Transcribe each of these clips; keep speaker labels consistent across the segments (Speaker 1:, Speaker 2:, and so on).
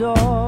Speaker 1: door.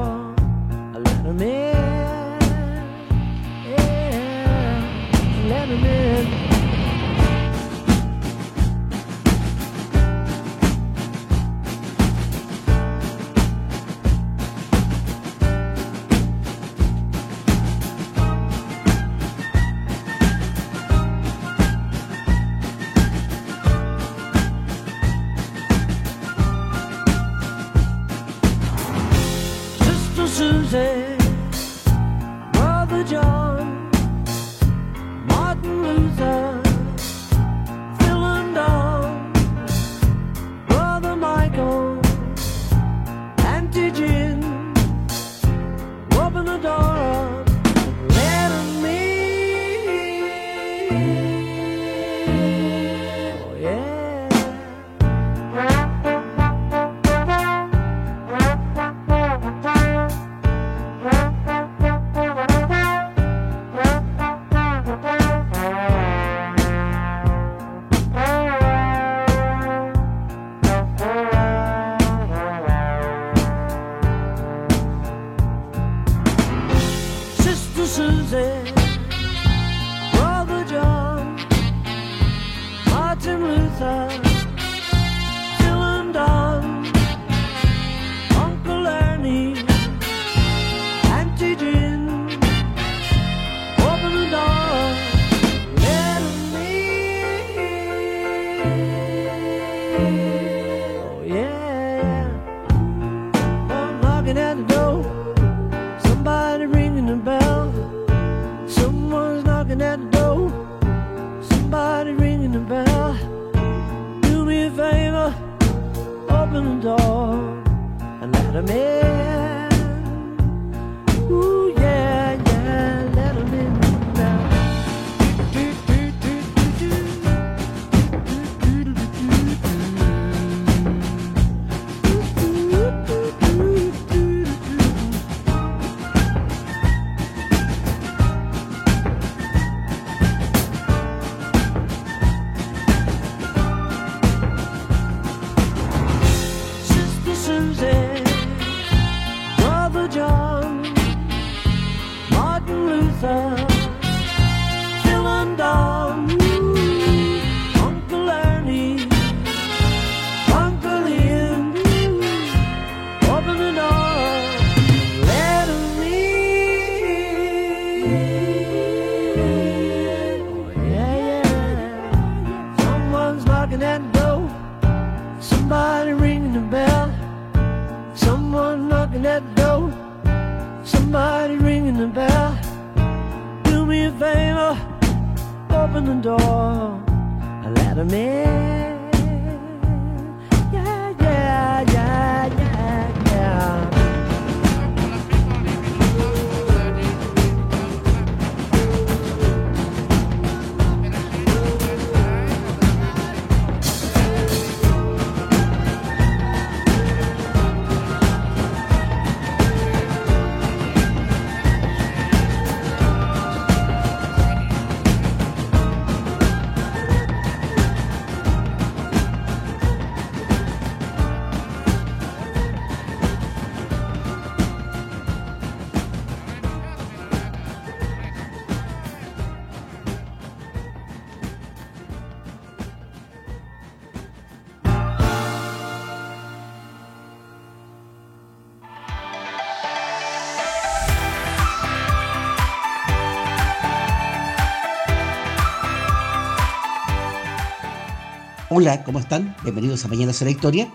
Speaker 2: Hola, ¿cómo están? Bienvenidos a Mañana será Historia,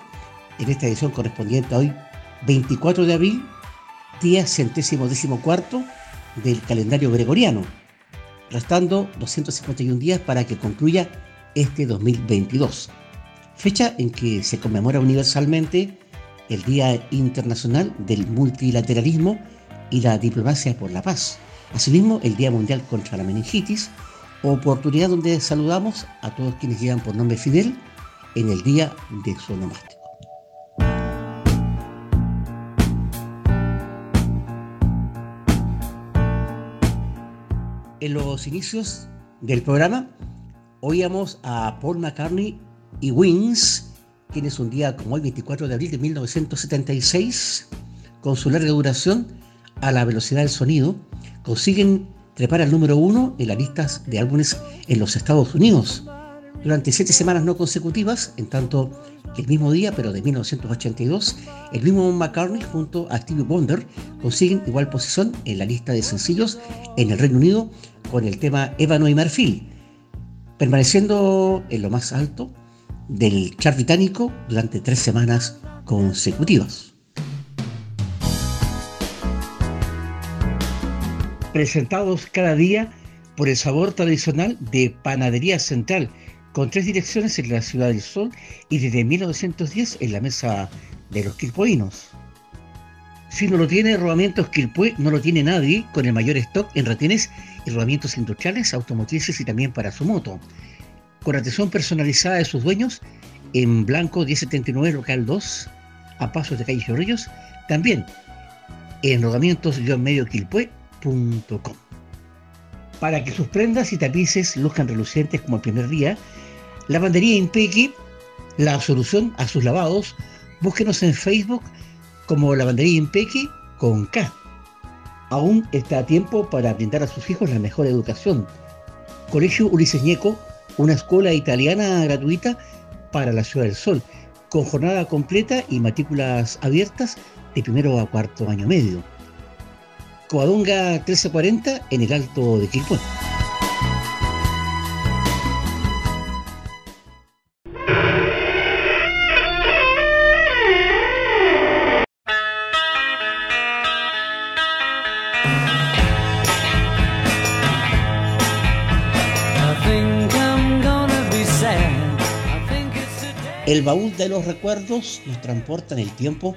Speaker 2: en esta edición correspondiente a hoy, 24 de abril, día centésimo décimo cuarto del calendario gregoriano, restando 251 días para que concluya este 2022, fecha en que se conmemora universalmente el Día Internacional del Multilateralismo y la Diplomacia por la Paz, asimismo el Día Mundial contra la Meningitis, oportunidad donde saludamos a todos quienes llegan por nombre Fidel en el día de su onomástico. En los inicios del programa oíamos a Paul McCartney y Wings, quienes un día como hoy, 24 de abril de 1976, con su larga duración a la velocidad del sonido, consiguen trepar al número uno en las listas de álbumes en los Estados Unidos. Durante siete semanas no consecutivas, en tanto que el mismo día, pero de 1982, el mismo McCartney junto a Stevie Wonder consiguen igual posición en la lista de sencillos en el Reino Unido con el tema Ébano y Marfil, permaneciendo en lo más alto del chart británico durante tres semanas consecutivas. Presentados cada día por el sabor tradicional de Panadería Central, con tres direcciones en la Ciudad del Sol y desde 1910 en la mesa de los quilpoinos. Si no lo tiene Rodamientos Quilpue, no lo tiene nadie, con el mayor stock en retenes y rodamientos industriales, automotrices y también para su moto. Con atención personalizada de sus dueños, en Blanco 1079 Local 2, a pasos de calle Chorrillos, también en rodamientos-medio Quilpue para que sus prendas y tapices luzcan relucientes como el primer día, Lavandería Impequi, la solución a sus lavados, búsquenos en Facebook como Lavandería Impequi con K. Aún está a tiempo para brindar a sus hijos la mejor educación. Colegio Ulises Ñeco, una escuela italiana gratuita para la Ciudad del Sol, con jornada completa y matrículas abiertas de primero a cuarto año medio. Coadonga 1340 en el Alto de Quilpué. El baúl de los recuerdos nos transporta en el tiempo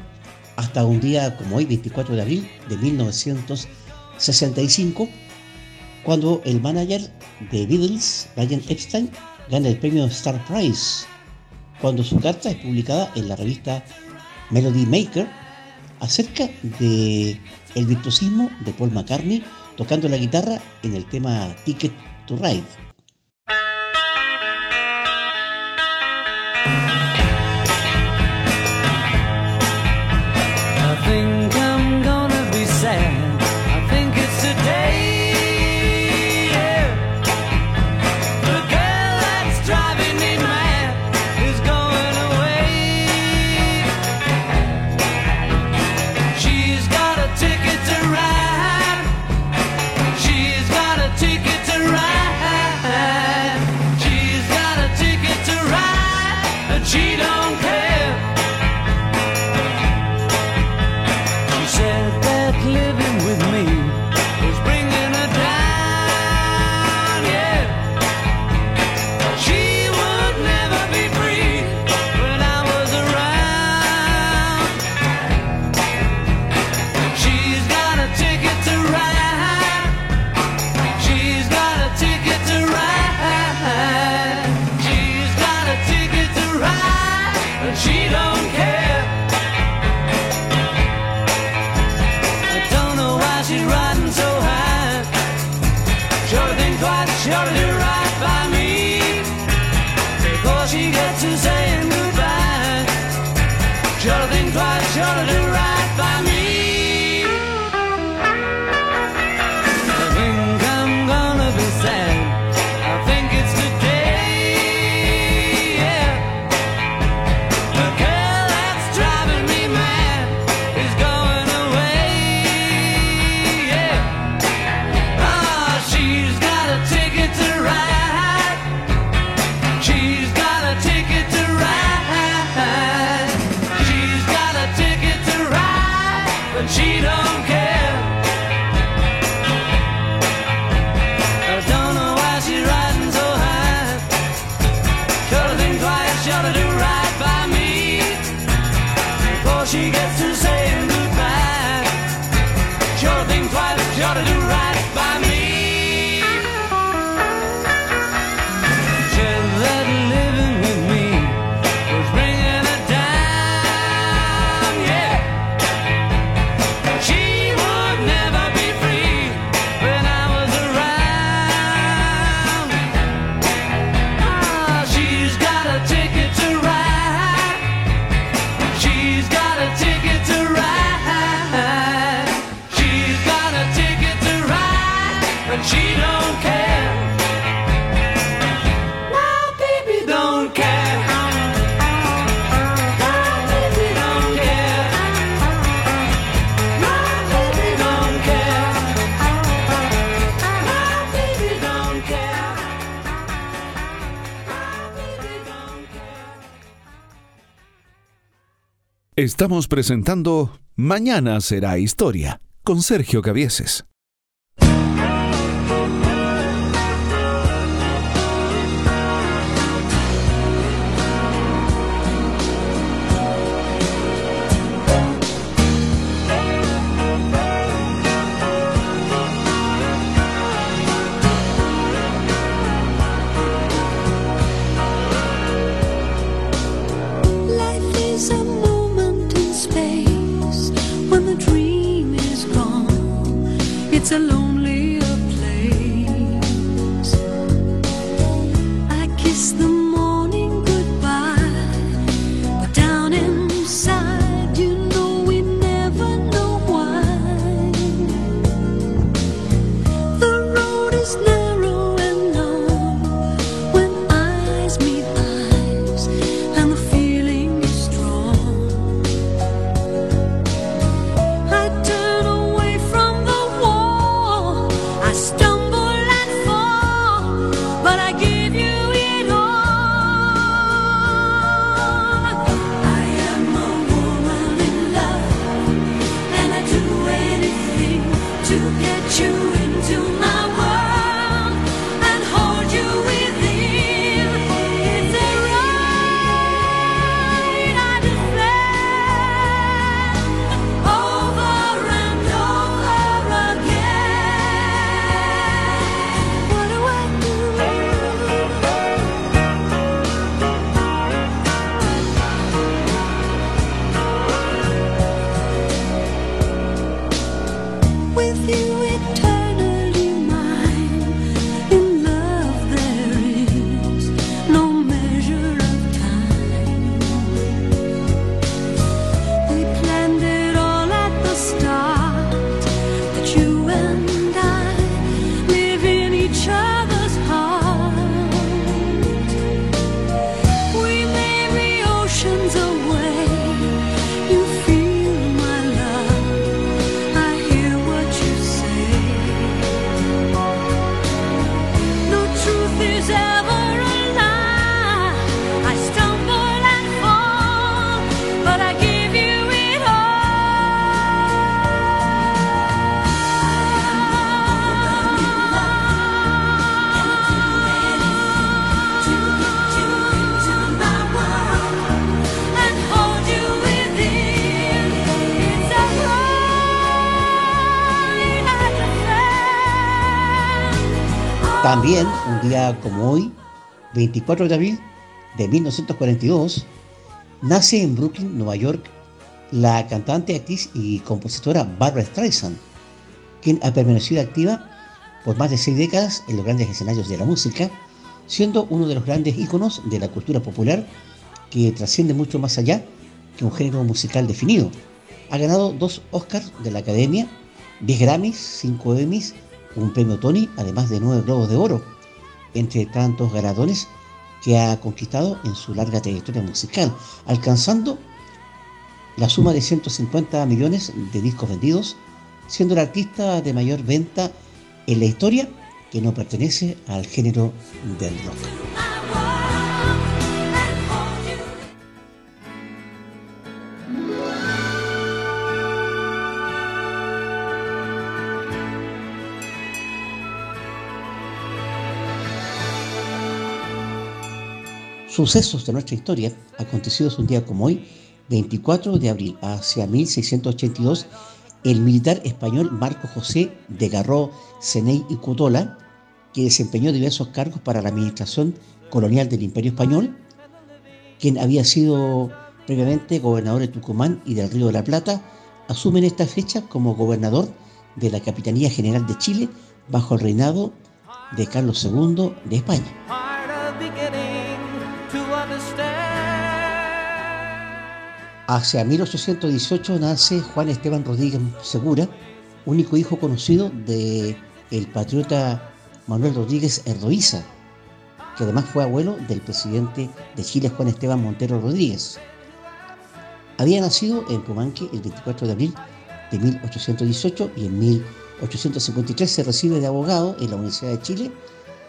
Speaker 2: hasta un día como hoy, 24 de abril de 1965, cuando el manager de Beatles, Brian Epstein, gana el premio Star Prize, cuando su carta es publicada en la revista Melody Maker acerca de el virtuosismo de Paul McCartney tocando la guitarra en el tema Ticket to Ride.
Speaker 3: Estamos presentando Mañana será historia con Sergio Cavieses.
Speaker 2: También, un día como hoy, 24 de abril de 1942, nace en Brooklyn, Nueva York, la cantante, actriz y compositora Barbara Streisand, quien ha permanecido activa por más de seis décadas en los grandes escenarios de la música, siendo uno de los grandes íconos de la cultura popular que trasciende mucho más allá que un género musical definido. Ha ganado dos Oscars de la Academia, 10 Grammys, 5 Emmys un premio Tony, además de nueve globos de oro, entre tantos ganadores que ha conquistado en su larga trayectoria musical, alcanzando la suma de 150 millones de discos vendidos, siendo el artista de mayor venta en la historia que no pertenece al género del rock. Sucesos de nuestra historia acontecidos un día como hoy, 24 de abril, hacia 1682, el militar español Marco José de Garro Ceney y Cutola, que desempeñó diversos cargos para la administración colonial del Imperio Español, quien había sido previamente gobernador de Tucumán y del Río de la Plata, asume en esta fecha como gobernador de la Capitanía General de Chile bajo el reinado de Carlos II de España. Hacia 1818 nace Juan Esteban Rodríguez Segura, único hijo conocido de el patriota Manuel Rodríguez Erdoiza, que además fue abuelo del presidente de Chile Juan Esteban Montero Rodríguez. Había nacido en Pumanque el 24 de abril de 1818 y en 1853 se recibe de abogado en la Universidad de Chile,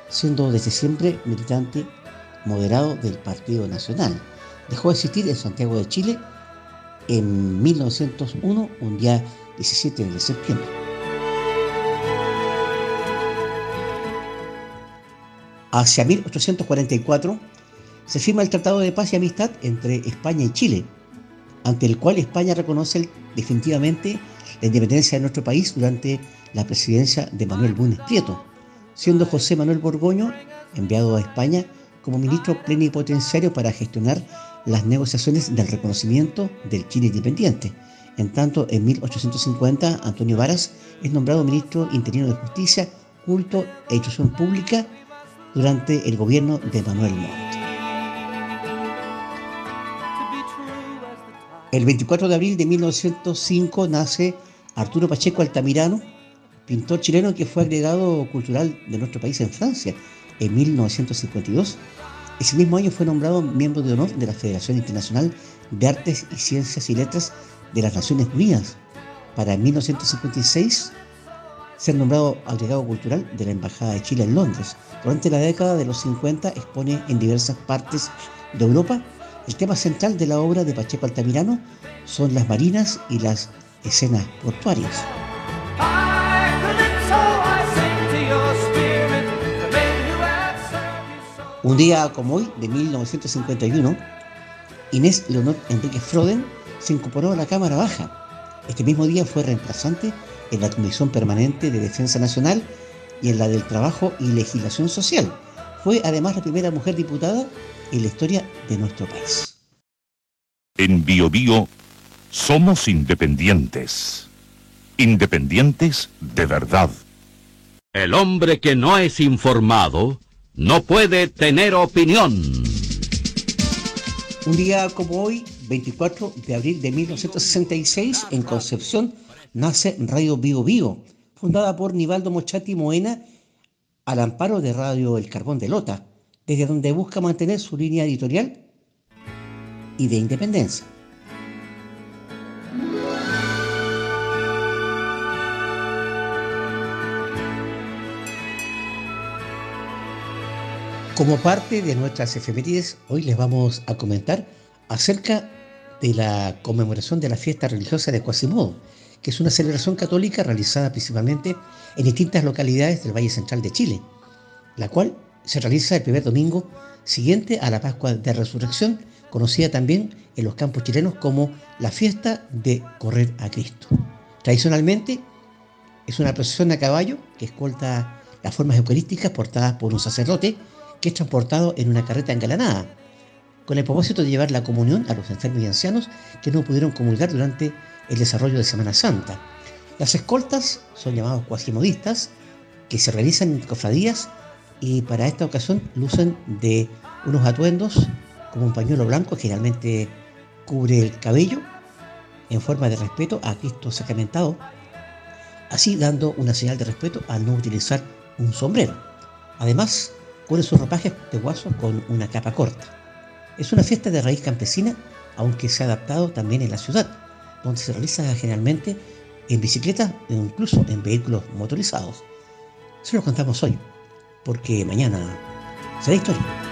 Speaker 2: siendo desde siempre militante moderado del Partido Nacional. Dejó de existir en Santiago de Chile en 1901, un día 17 de septiembre. Hacia 1844 se firma el Tratado de Paz y Amistad entre España y Chile, ante el cual España reconoce definitivamente la independencia de nuestro país durante la presidencia de Manuel Bunes Prieto, siendo José Manuel Borgoño enviado a España como ministro plenipotenciario para gestionar las negociaciones del reconocimiento del Chile independiente. En tanto, en 1850, Antonio Varas es nombrado ministro interino de Justicia, Culto e Instrucción Pública durante el gobierno de Manuel Montt. El 24 de abril de 1905 nace Arturo Pacheco Altamirano, pintor chileno que fue agregado cultural de nuestro país en Francia en 1952 ese mismo año fue nombrado miembro de honor de la Federación Internacional de Artes y Ciencias y Letras de las Naciones Unidas. Para 1956 ser nombrado agregado cultural de la Embajada de Chile en Londres. Durante la década de los 50 expone en diversas partes de Europa. El tema central de la obra de Pacheco Altamirano son las marinas y las escenas portuarias. Un día como hoy, de 1951, Inés Leonor Enrique Froden se incorporó a la Cámara Baja. Este mismo día fue reemplazante en la Comisión Permanente de Defensa Nacional y en la del Trabajo y Legislación Social. Fue además la primera mujer diputada en la historia de nuestro país.
Speaker 4: En Bio, somos independientes. Independientes de verdad.
Speaker 5: El hombre que no es informado no puede tener opinión.
Speaker 2: Un día como hoy, 24 de abril de 1966, en Concepción, nace Radio Vivo Vivo, fundada por Nivaldo Mochati Moena al amparo de Radio El Carbón de Lota, desde donde busca mantener su línea editorial y de independencia. Como parte de nuestras efemérides, hoy les vamos a comentar acerca de la conmemoración de la fiesta religiosa de Quasimodo, que es una celebración católica realizada principalmente en distintas localidades del Valle Central de Chile, la cual se realiza el primer domingo siguiente a la Pascua de Resurrección, conocida también en los campos chilenos como la fiesta de correr a Cristo. Tradicionalmente es una procesión a caballo que escolta las formas eucarísticas portadas por un sacerdote que es transportado en una carreta engalanada, con el propósito de llevar la comunión a los enfermos y ancianos que no pudieron comulgar durante el desarrollo de Semana Santa. Las escoltas son llamados cuasimodistas, que se realizan en cofradías y para esta ocasión lucen de unos atuendos como un pañuelo blanco generalmente cubre el cabello en forma de respeto a Cristo sacramentado, así dando una señal de respeto al no utilizar un sombrero. Además, cubre sus ropajes de guaso con una capa corta. Es una fiesta de raíz campesina, aunque se ha adaptado también en la ciudad, donde se realiza generalmente en bicicleta e incluso en vehículos motorizados. Se lo contamos hoy, porque mañana será historia.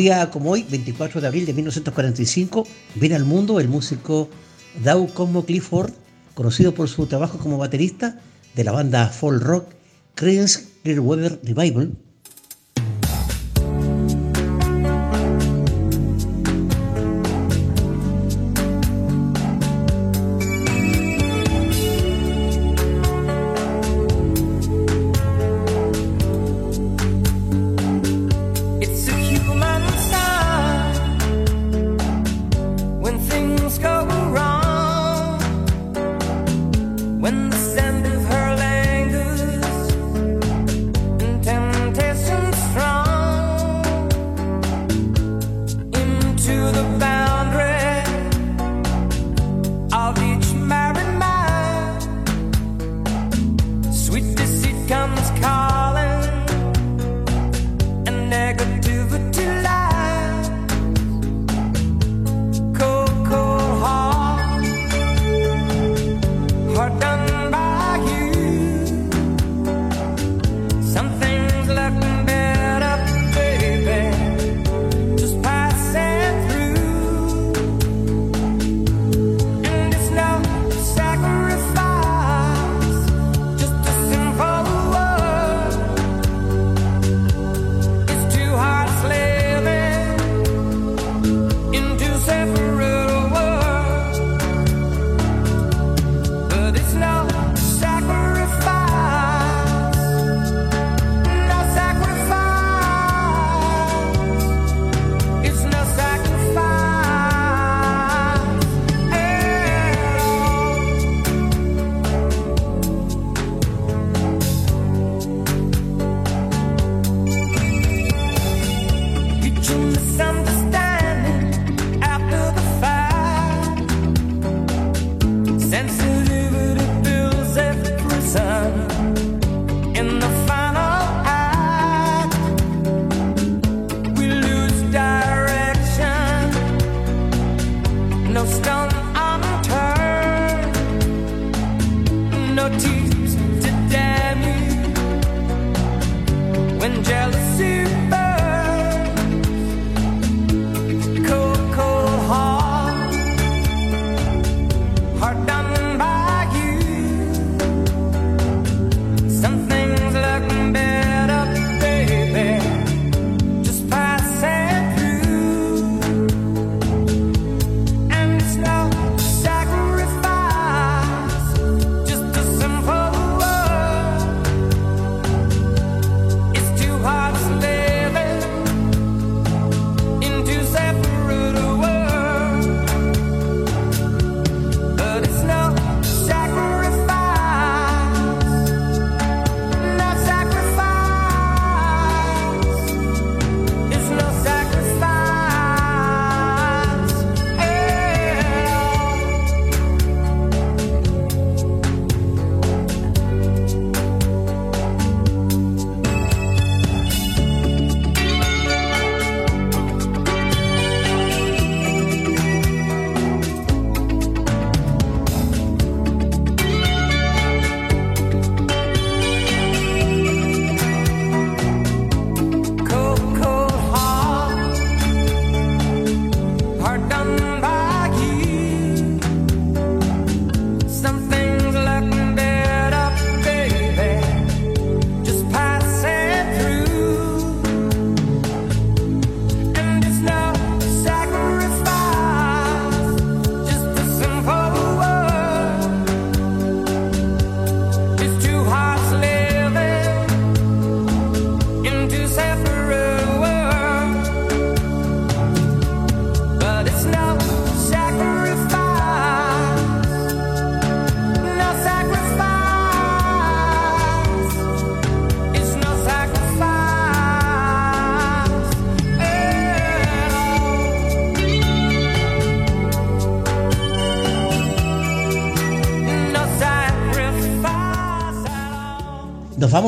Speaker 6: Día como hoy, 24 de abril de 1945, viene al mundo el músico Dow Como Clifford, conocido por su trabajo como baterista de la banda folk rock Creedence Clearwater Revival,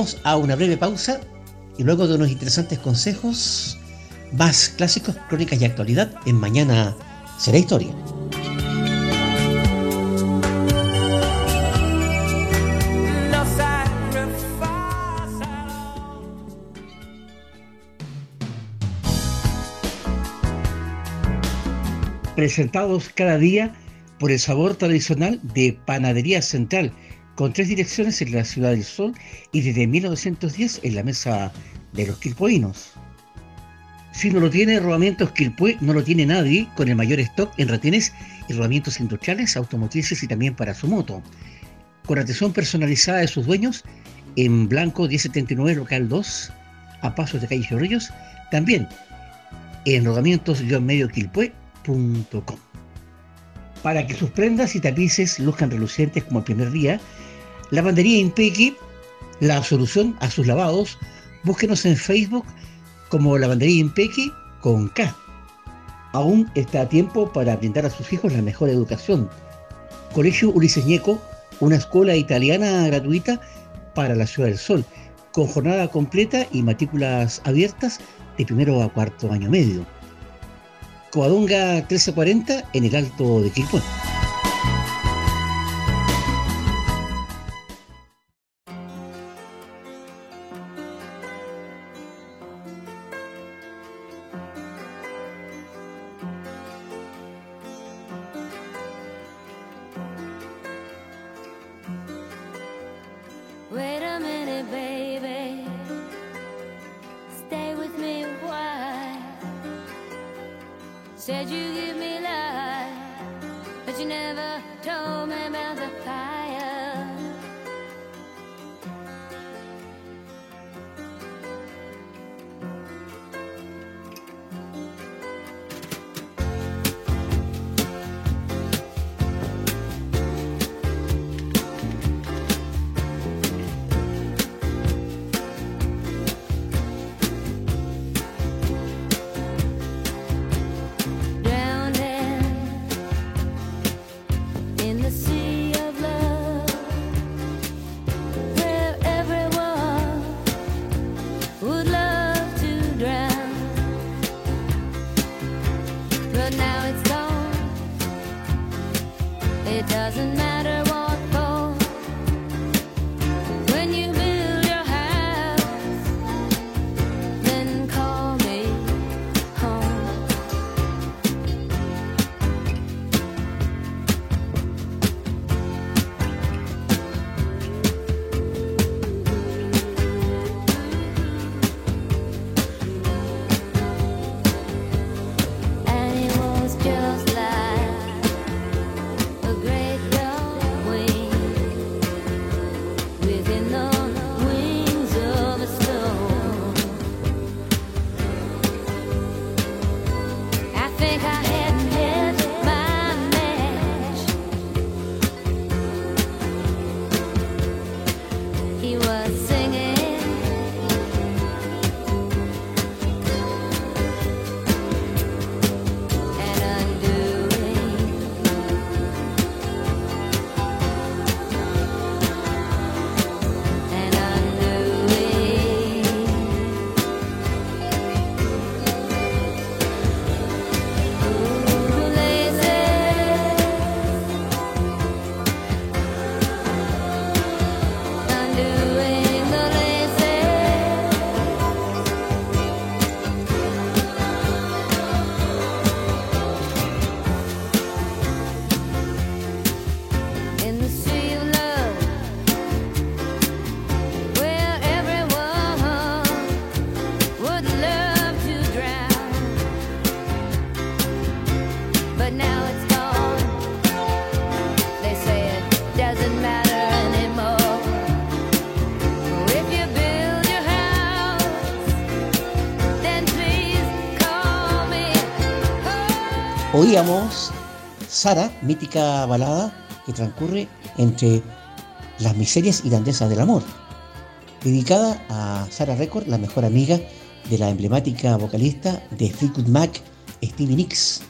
Speaker 6: vamos a una breve pausa y luego de unos interesantes consejos, más clásicos, crónicas y actualidad en Mañana será historia.
Speaker 2: presentados cada día por el sabor tradicional de Panadería Central, con tres direcciones en la Ciudad del Sol y desde 1910 en la mesa de los quilpoinos. Si no lo tiene Rodamientos Quilpue, no lo tiene nadie, con el mayor stock en retenes y rodamientos industriales, automotrices y también para su moto. Con atención personalizada de sus dueños, en Blanco 1079 Local 2, a pasos de calle Chorrillos, también en rodamientos-medioquilpue.com. Para que sus prendas y tapices luzcan relucientes como el primer día, Lavandería Impequi, la solución a sus lavados, búsquenos en Facebook como Lavandería Impequi con K. Aún está a tiempo para brindar a sus hijos la mejor educación. Colegio Ulises Ñeco, una escuela italiana gratuita para la Ciudad del Sol, con jornada completa y matrículas abiertas de primero a cuarto año medio. Coadonga 1340 en el Alto de Quilpué. Oíamos Sara, mítica balada que transcurre entre las miserias y grandezas del amor, dedicada a Sara Record, la mejor amiga de la emblemática vocalista de Fleetwood Mac, Stevie Nicks,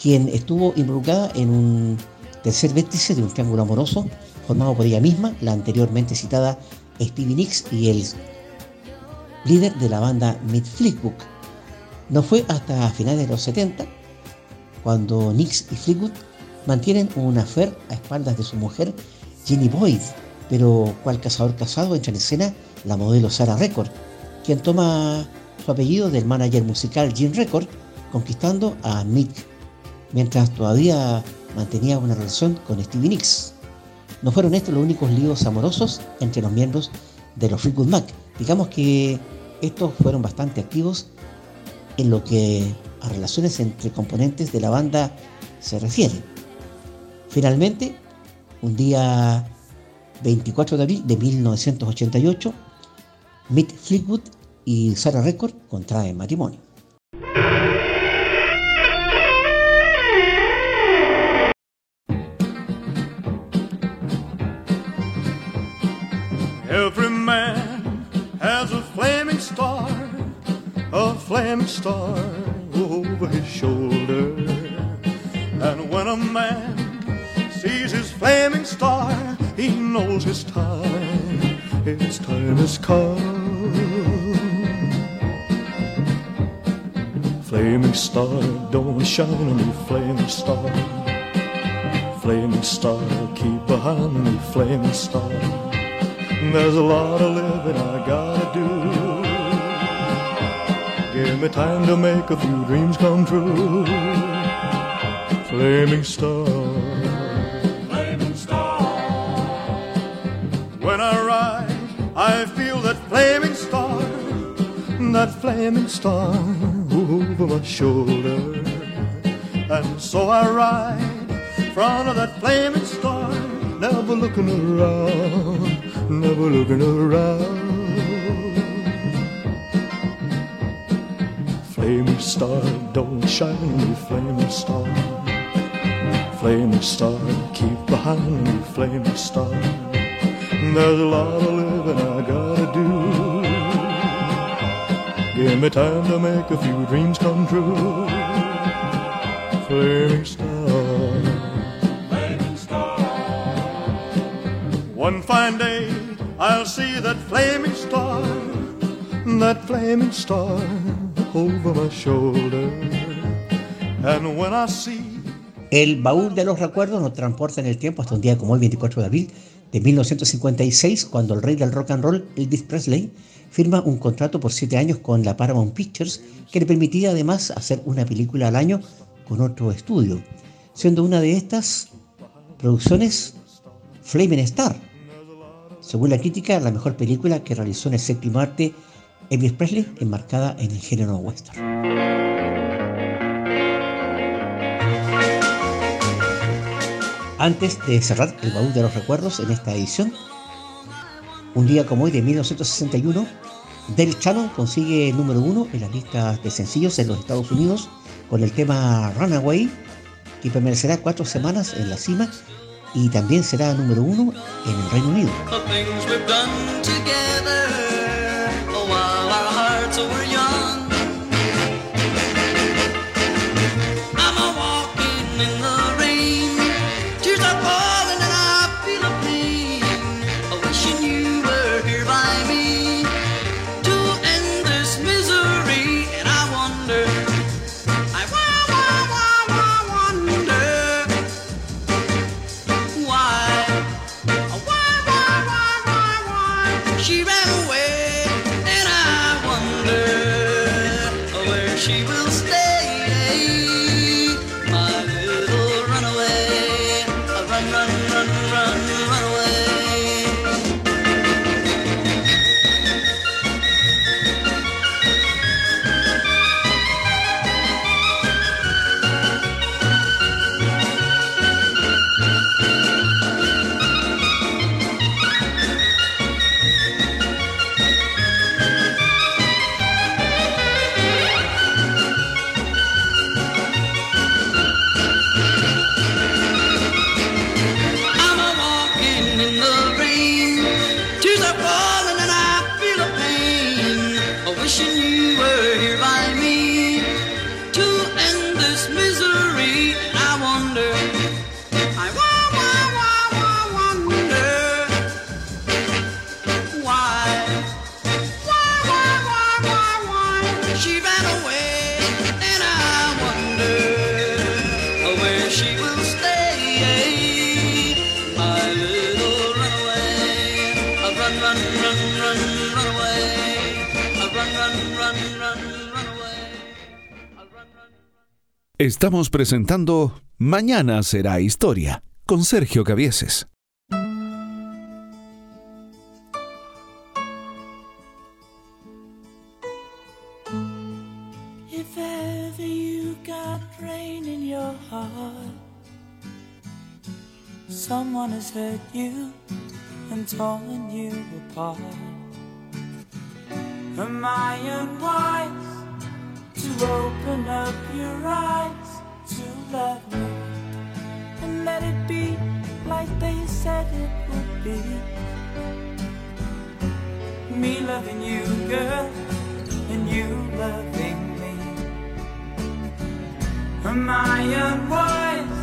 Speaker 2: quien estuvo involucrada en un tercer vértice de un triángulo amoroso formado por ella misma, la anteriormente citada Stevie Nicks y el líder de la banda Mid Fleetwood. No fue hasta finales de los 70 cuando Nix y Fleetwood mantienen un affair a espaldas de su mujer Jenny Boyd, pero cual cazador casado entra en escena la modelo Sarah Record, quien toma su apellido del manager musical Jim Record, conquistando a Mick mientras todavía mantenía una relación con Stevie Nicks. No fueron estos los únicos líos amorosos entre los miembros de los Fleetwood Mac. Digamos que estos fueron bastante activos en lo que a relaciones entre componentes de la banda se refiere. Finalmente, un día 24 de abril de 1988, Mick Fleetwood y Sarah Record contraen matrimonio.
Speaker 7: Every man has a flaming star, a flaming star over his shoulder. And when a man sees his flaming star, he knows his time, his time has come. Flaming star, don't shine on me, flaming star. Flaming star, keep behind me, flaming star. There's a lot of living I gotta do. Give me time to make a few dreams come true. Flaming star. Flaming star. When I ride, I feel that flaming star. That flaming star over my shoulder. And so I ride in front of that flaming star, never looking around never looking around. Flaming star, don't shine me, flaming star. Flaming star, keep behind me, flaming star. There's a lot of living I gotta do. Give me time to make a few dreams come true. Flaming star. Flaming star. One fine day I'll see that flaming star, that flaming star
Speaker 2: El baúl de los recuerdos nos transporta en el tiempo hasta un día como el 24 de abril de 1956, cuando el rey del rock and roll, Elvis Presley, firma un contrato por siete años con la Paramount Pictures que le permitía además hacer una película al año con otro estudio, siendo una de estas producciones Flaming Star, según la crítica, la mejor película que realizó en el séptimo arte Elvis Presley, enmarcada en el género western. Antes de cerrar el baúl de los recuerdos en esta edición, un día como hoy de 1961, Del Shannon consigue el número uno en las listas de sencillos en los Estados Unidos con el tema Runaway, que permanecerá cuatro semanas en la cima y también será número uno en el Reino Unido.
Speaker 1: so were you Estamos presentando Mañana será historia con Sergio Cavieses.
Speaker 8: If ever you got rain in your heart, someone has hurt you and torn you apart. Am I unwise to open up your eyes to love me and let it be like they said it would be? Me loving you, girl, and you loving me. Am I unwise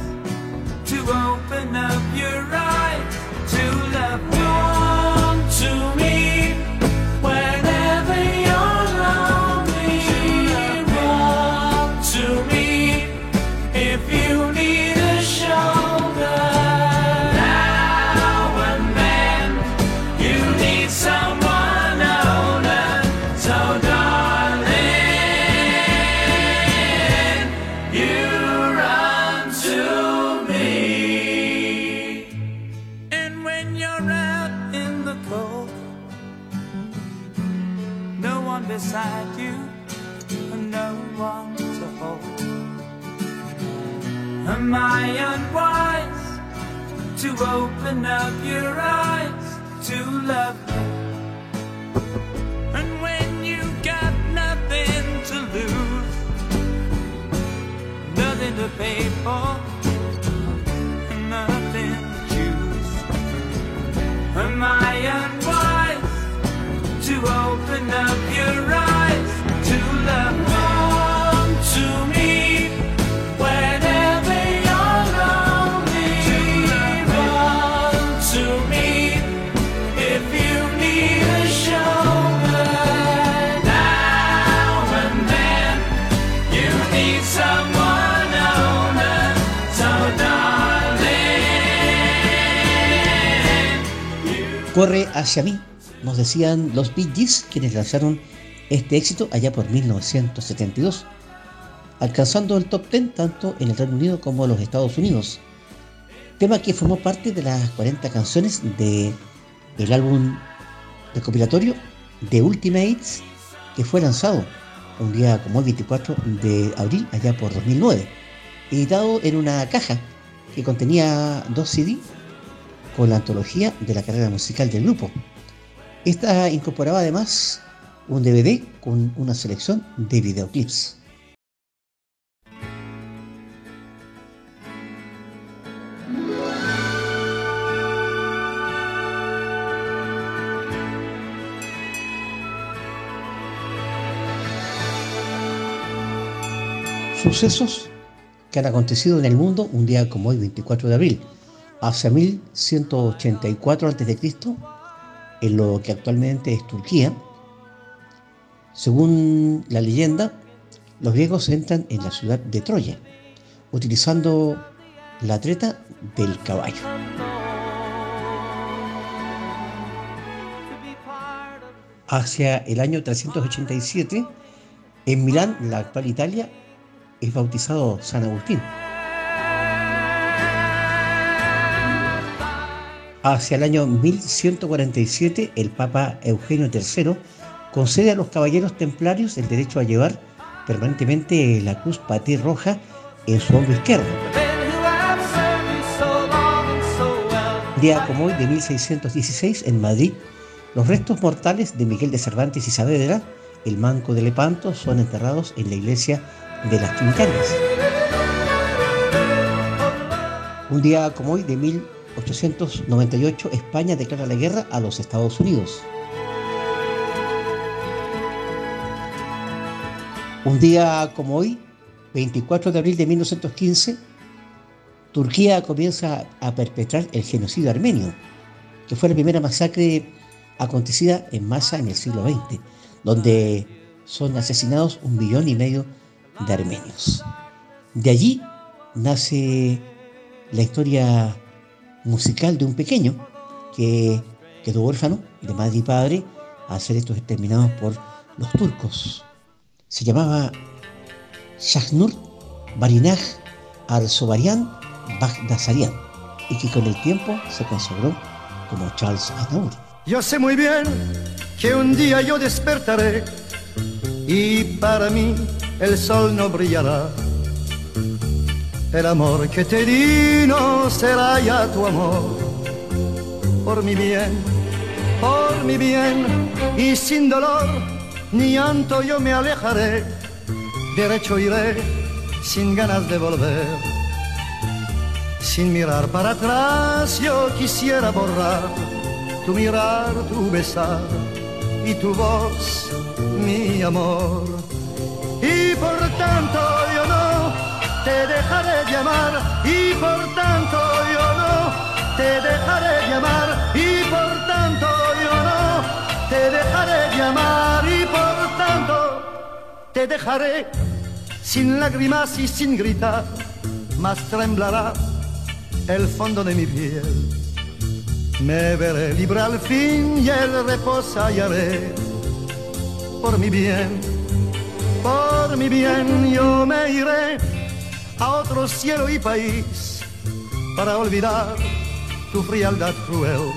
Speaker 8: to open up your eyes to love me? Come to me open up your eyes to love me? And when you got nothing to lose, nothing to pay for,
Speaker 2: Corre hacia mí, nos decían los Bee quienes lanzaron este éxito allá por 1972, alcanzando el top 10 tanto en el Reino Unido como en los Estados Unidos. Tema que formó parte de las 40 canciones de el álbum recopilatorio The Ultimates, que fue lanzado un día como el 24 de abril allá por 2009, editado en una caja que contenía dos CD con la antología de la carrera musical del grupo. Esta incorporaba además un DVD con una selección de videoclips. Sucesos que han acontecido en el mundo un día como hoy, 24 de abril, hacia 1184 a.C., en lo que actualmente es Turquía. Según la leyenda, los griegos entran en la ciudad de Troya, utilizando la treta del caballo. Hacia el año 387, en Milán, la actual Italia, es bautizado San Agustín. Hacia el año 1147, el Papa Eugenio III concede a los caballeros templarios el derecho a llevar permanentemente la cruz patí roja en su hombro izquierdo. Día como hoy de 1616, en Madrid, los restos mortales de Miguel de Cervantes y Saavedra, el manco de Lepanto, son enterrados en la iglesia de las Trinitarias. Un día como hoy de 1898, España declara la guerra a los Estados Unidos. Un día como hoy, 24 de abril de 1915, Turquía comienza a perpetrar el genocidio armenio, que fue la primera masacre acontecida en masa en el siglo XX, donde son asesinados un millón y medio de armenios. De allí nace la historia musical de un pequeño que quedó huérfano de madre y padre a ser estos exterminados por los turcos. Se llamaba Shahnur Barinaj Arsobarian Bagdasarian y que con el tiempo se consagró como Charles Aznavour.
Speaker 9: Yo sé muy bien que un día yo despertaré y para mí el sol no brillará. El amor que te di no será ya tu amor. Por mi bien, por mi bien y sin dolor ni llanto yo me alejaré. Derecho iré sin ganas de volver. Sin mirar para atrás yo quisiera borrar tu mirar, tu besar y tu voz, mi amor. Y por tanto yo no te dejaré llamar y por tanto yo no te dejaré llamar y por tanto yo no te dejaré llamar y por tanto te dejaré sin lágrimas y sin gritar, más temblará el fondo de mi piel. Me veré libre al fin y el reposo hallaré. Por mi bien, por mi bien yo me iré a otro cielo y país para olvidar tu frialdad cruel.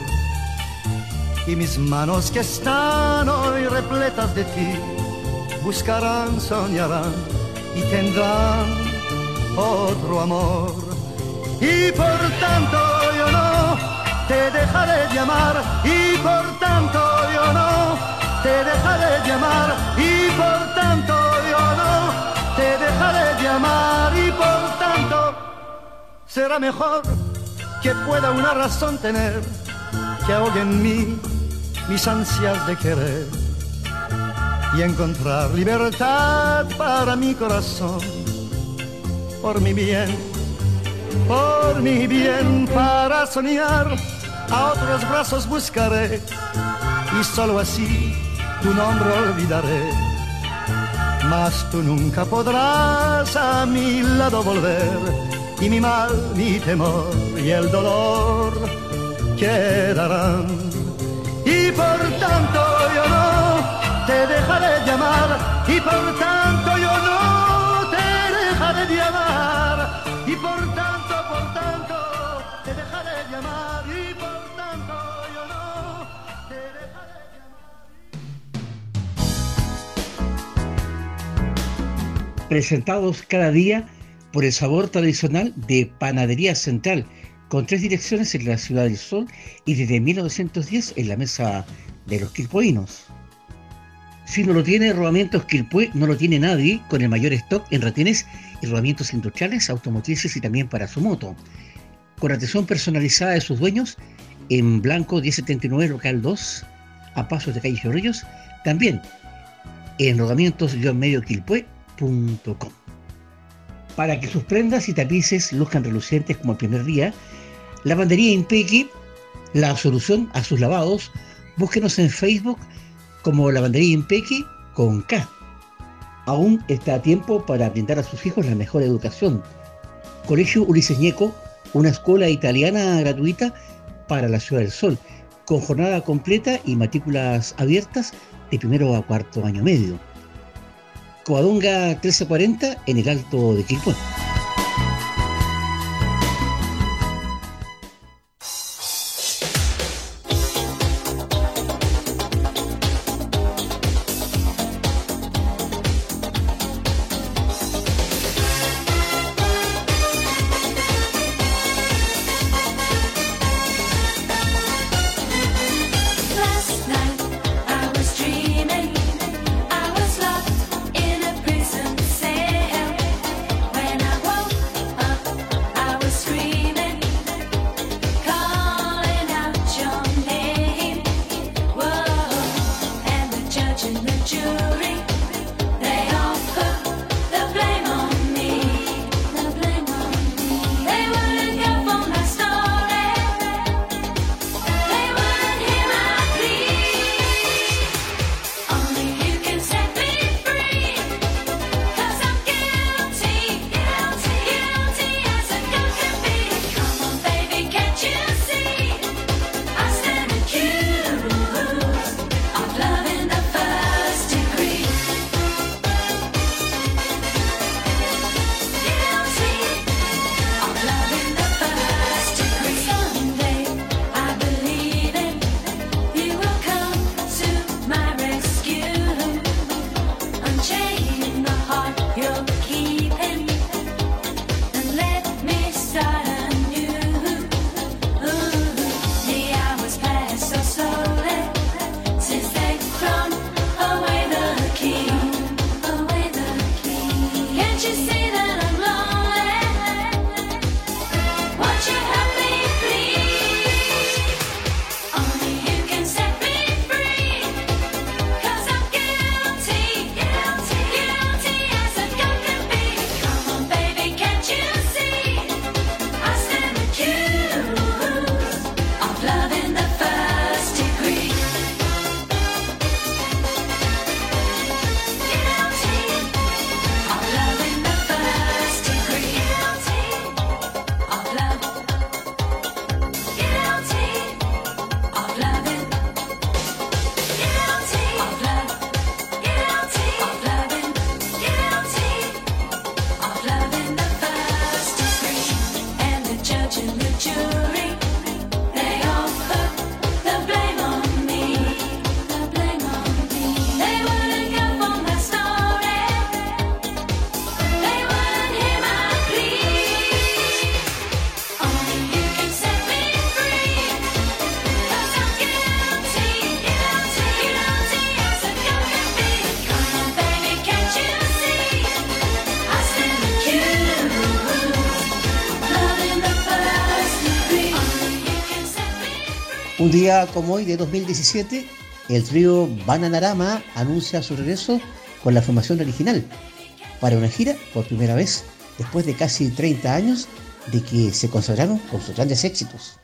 Speaker 9: Y mis manos que están hoy repletas de ti, buscarán, soñarán y tendrán otro amor. Y por tanto yo no te dejaré llamar y por tanto yo no te dejaré llamar y por tanto yo no te dejaré y por tanto será mejor que pueda una razón tener que ahogue en mí mis ansias de querer y encontrar libertad para mi corazón por mi bien por mi bien para soñar, a otros brazos buscaré y solo así tu nombre olvidaré. Mas tú nunca podrás a mi lado volver. Y mi mal, mi temor y el dolor quedarán. Y por tanto yo no te dejaré llamar y por tanto yo no te dejaré llamar y por tanto,
Speaker 2: presentados cada día por el sabor tradicional de Panadería Central, con tres direcciones en la Ciudad del Sol y desde 1910 en la mesa de los quilpoinos. Si no lo tiene Rodamientos Quilpue, no lo tiene nadie, con el mayor stock en retenes y rodamientos industriales, automotrices y también para su moto. Con atención personalizada de sus dueños, en Blanco 1079 Local 2, a pasos de calle Chorrillos, también en Para que sus prendas y tapices luzcan relucientes como el primer día, Lavandería Impequi, la solución a sus lavados, búsquenos en Facebook como Lavandería Impequi con K. Aún está a tiempo para brindar a sus hijos la mejor educación. Colegio Ulises Ñeco, una escuela italiana gratuita para la Ciudad del Sol, con jornada completa y matrículas abiertas de primero a cuarto año medio. Coadonga 1340 en el Alto de Quilpué.
Speaker 3: jury.
Speaker 2: como hoy de 2017, el trío Bananarama anuncia su regreso con la formación original para una gira por primera vez después de casi 30 años de que se consagraron con sus grandes éxitos.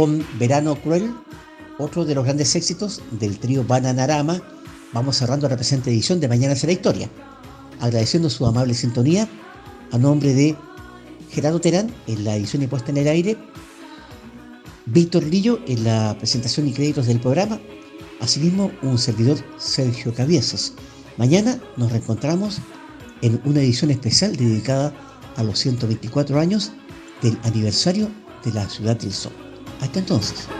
Speaker 2: con Verano Cruel, otro de los grandes éxitos del trío Bananarama. Vamos cerrando la presente edición de Mañana será Historia, agradeciendo su amable sintonía a nombre de Gerardo Terán en la edición y en el aire, Víctor Lillo en la presentación y créditos del programa, asimismo un servidor Sergio Cabiezas. Mañana nos reencontramos en una edición especial dedicada a los 124 años del aniversario de la ciudad del sol. Hasta entonces.